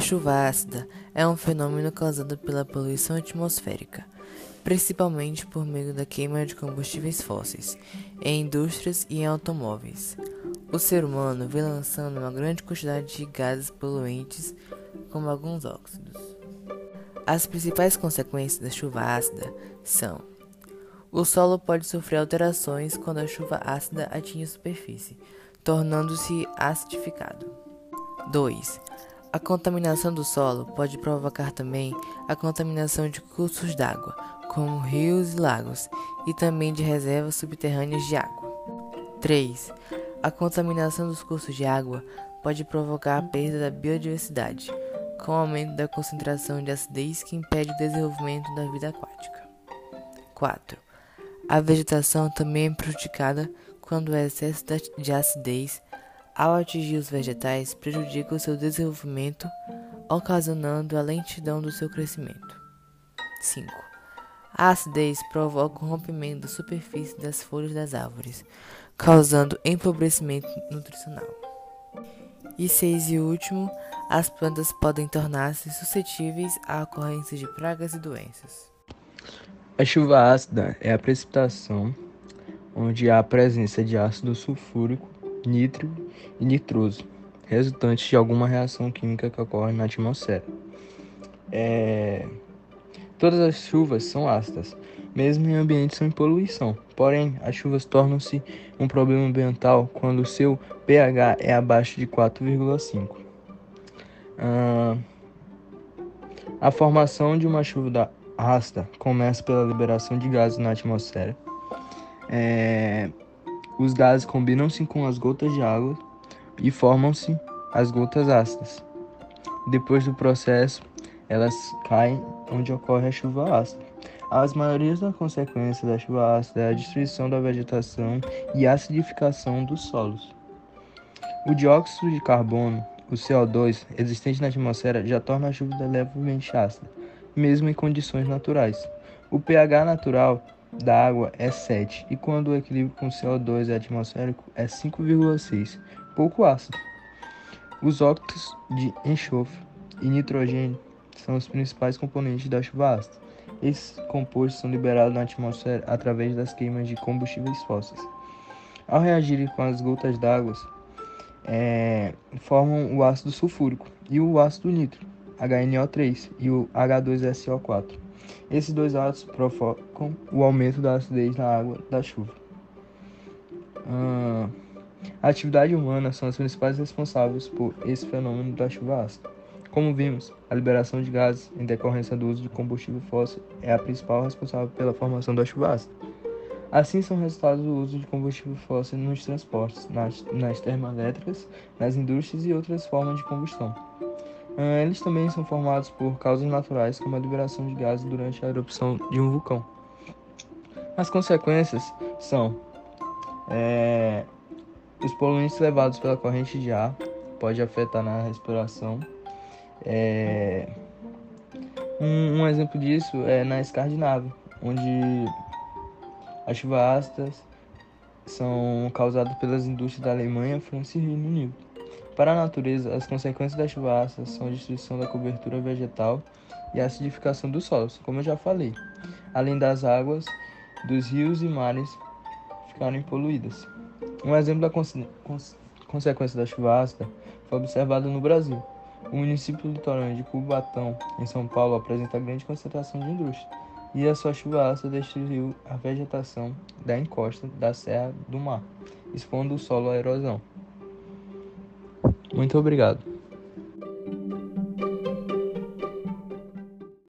chuva ácida é um fenômeno causado pela poluição atmosférica, principalmente por meio da queima de combustíveis fósseis em indústrias e em automóveis. O ser humano vem lançando uma grande quantidade de gases poluentes, como alguns óxidos. As principais consequências da chuva ácida são: o solo pode sofrer alterações quando a chuva ácida atinge a superfície, tornando-se acidificado. 2. A contaminação do solo pode provocar também a contaminação de cursos d'água, como rios e lagos, e também de reservas subterrâneas de água. 3. A contaminação dos cursos de água pode provocar a perda da biodiversidade, com o aumento da concentração de acidez que impede o desenvolvimento da vida aquática. 4. A vegetação também é prejudicada quando o excesso de acidez ao atingir os vegetais, prejudica o seu desenvolvimento, ocasionando a lentidão do seu crescimento. 5. A acidez provoca o rompimento da superfície das folhas das árvores, causando empobrecimento nutricional. E 6 e último, as plantas podem tornar-se suscetíveis à ocorrência de pragas e doenças. A chuva ácida é a precipitação onde há a presença de ácido sulfúrico nítrico e nitroso, resultantes de alguma reação química que ocorre na atmosfera. É... Todas as chuvas são ácidas, mesmo em ambientes sem poluição. Porém, as chuvas tornam-se um problema ambiental quando o seu pH é abaixo de 4,5. Ah, a formação de uma chuva ácida começa pela liberação de gases na atmosfera. É, os gases combinam-se com as gotas de água e formam-se as gotas ácidas. Depois do processo, elas caem onde ocorre a chuva ácida. As maiorias das consequências da chuva ácida é a destruição da vegetação e a acidificação dos solos. O dióxido de carbono, o CO2, existente na atmosfera já torna a chuva levemente ácida, mesmo em condições naturais. O pH natural da água é 7 e quando o equilíbrio com CO2 atmosférico é 5,6, pouco ácido. Os óxidos de enxofre e nitrogênio são os principais componentes da chuva ácida. Esses compostos são liberados na atmosfera através das queimas de combustíveis fósseis. Ao reagirem com as gotas d'água, é, formam o ácido sulfúrico e o ácido nítrico, HNO3, e o H2SO4. Esses dois atos provocam o aumento da acidez na água da chuva. A atividade humana são as principais responsáveis por esse fenômeno da chuva ácida. Como vimos, a liberação de gases em decorrência do uso de combustível fóssil é a principal responsável pela formação da chuva ácida. Assim são resultados do uso de combustível fóssil nos transportes, nas, nas termoelétricas, nas indústrias e outras formas de combustão. Ah, eles também são formados por causas naturais, como a liberação de gases durante a erupção de um vulcão. As consequências são é, os poluentes levados pela corrente de ar pode afetar na respiração. É, um, um, exemplo disso é na Escandinávia, onde as chuvas ácidas são causadas pelas indústrias da Alemanha, França e Reino Unido. Para a natureza, as consequências da chuva ácida são a destruição da cobertura vegetal e a acidificação dos solos, como eu já falei, além das águas dos rios e mares ficarem poluídas. Um exemplo da cons cons consequência da chuva ácida foi observado no Brasil. O município litorâneo de Cubatão, em São Paulo, apresenta grande concentração de indústria, e a sua chuva ácida destruiu a vegetação da encosta da Serra do Mar, expondo o solo à erosão. Muito obrigado.